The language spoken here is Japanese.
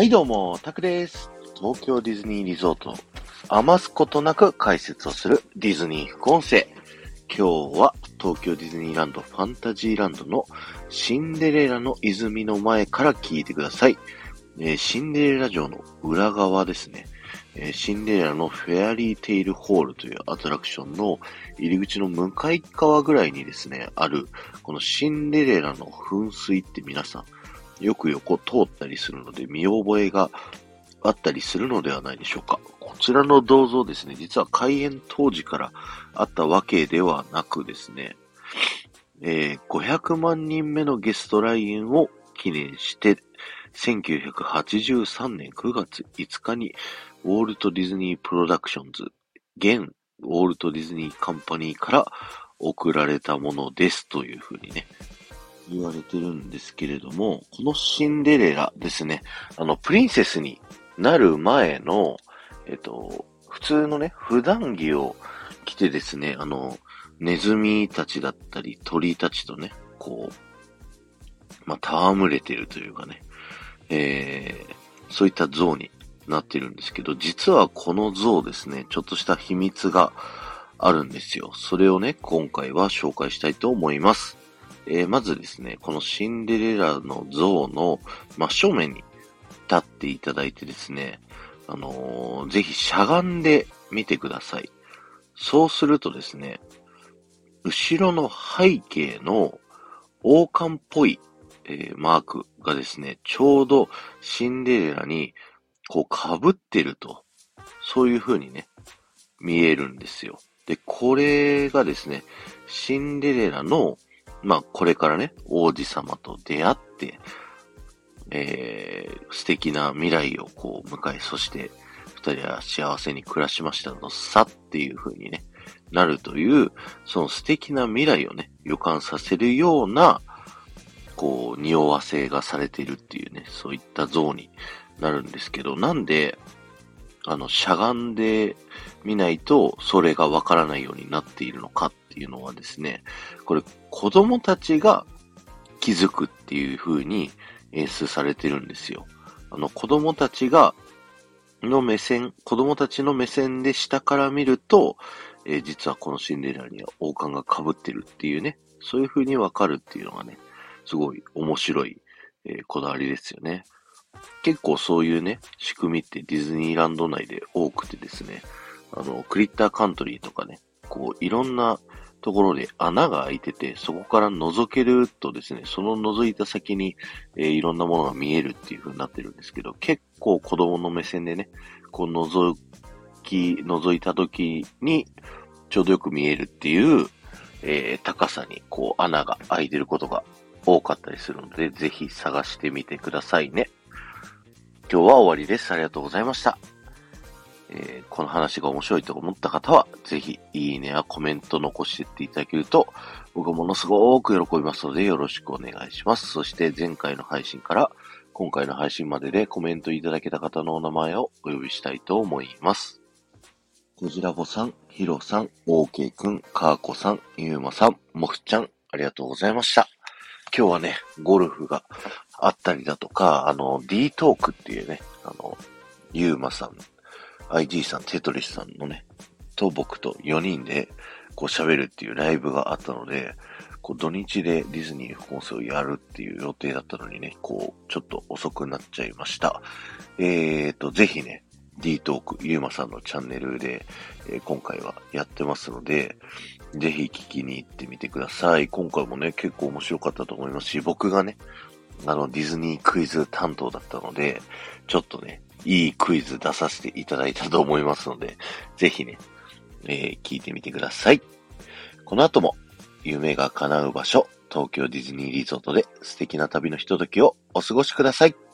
はいどうも、タクです。東京ディズニーリゾート、余すことなく解説をするディズニー副音声。今日は東京ディズニーランドファンタジーランドのシンデレラの泉の前から聞いてください。えーシンデレラ城の裏側ですね。えシンデレラのフェアリーテイルホールというアトラクションの入り口の向かい側ぐらいにですね、ある、このシンデレラの噴水って皆さん、よく横通ったりするので見覚えがあったりするのではないでしょうか。こちらの銅像ですね、実は開園当時からあったわけではなくですね、えー500万人目のゲスト来園を記念して、1983年9月5日に、ウォルト・ディズニー・プロダクションズ、現ウォルト・ディズニー・カンパニーから送られたものですというふうにね、言われてるんですけれども、このシンデレラですね、あの、プリンセスになる前の、えっと、普通のね、普段着を着てですね、あの、ネズミたちだったり鳥たちとね、こう、まあ、戯れてるというかね、えー、そういった像になってるんですけど、実はこの像ですね、ちょっとした秘密があるんですよ。それをね、今回は紹介したいと思います。えーまずですね、このシンデレラの像の真正面に立っていただいてですね、あのーぜひしゃがんでみてください。そうするとですね、後ろの背景の王冠っぽい、えーマークがですね、ちょうどシンデレラにこう被ってると、そういう風にね、見えるんですよ。で、これがですね、シンデレラの、まあ、これからね、王子様と出会って、えー、素敵な未来をこう迎え、そして、二人は幸せに暮らしましたのさっていう風にね、なるという、その素敵な未来をね、予感させるような、こう、匂わせがされているっていうね、そういった像になるんですけど、なんで、あの、しゃがんでみないと、それがわからないようになっているのかっていうのはですね、これ、子供たちが気づくっていう風に演出されてるんですよ。あの、子供たちが、の目線、子供たちの目線で下から見ると、えー実はこのシンデレラには王冠が被ってるっていうね、そういう風にわかるっていうのがね、すごい面白い、えーこだわりですよね。結構そういうね、仕組みってディズニーランド内で多くてですね、あの、クリッターカントリーとかね、こう、いろんなところで穴が開いてて、そこから覗けるとですね、その覗いた先に、えーいろんなものが見えるっていう風になってるんですけど、結構子供の目線でね、こう覗き、覗いた時に、ちょうどよく見えるっていう、えー高さにこう穴が開いてることが多かったりするので、ぜひ探してみてくださいね。今日は終わりです。ありがとうございました。えーこの話が面白いと思った方は、ぜひ、いいねやコメント残してっていただけると、僕はものすごく喜びますので、よろしくお願いします。そして、前回の配信から、今回の配信まででコメントいただけた方のお名前をお呼びしたいと思います。こじらぼさん、ひろさん、オーケーくん、かーこさん、ゆうまさん、もふちゃん、ありがとうございました。今日はね、ゴルフがあったりだとか、あの、D トークっていうね、あの、ゆうまさん、IG さん、テトリスさんのね、と僕と4人でこう喋るっていうライブがあったので、こう土日でディズニー副音声をやるっていう予定だったのにね、こう、ちょっと遅くなっちゃいました。えーと、ぜひね、D トーク、ゆうまさんのチャンネルで、え今回はやってますので、ぜひ聞きに行ってみてください。今回もね、結構面白かったと思いますし、僕がね、あの、ディズニークイズ担当だったので、ちょっとね、いいクイズ出させていただいたと思いますので、ぜひね、えー聞いてみてください。この後も、夢が叶う場所、東京ディズニーリゾートで素敵な旅のひとときをお過ごしください。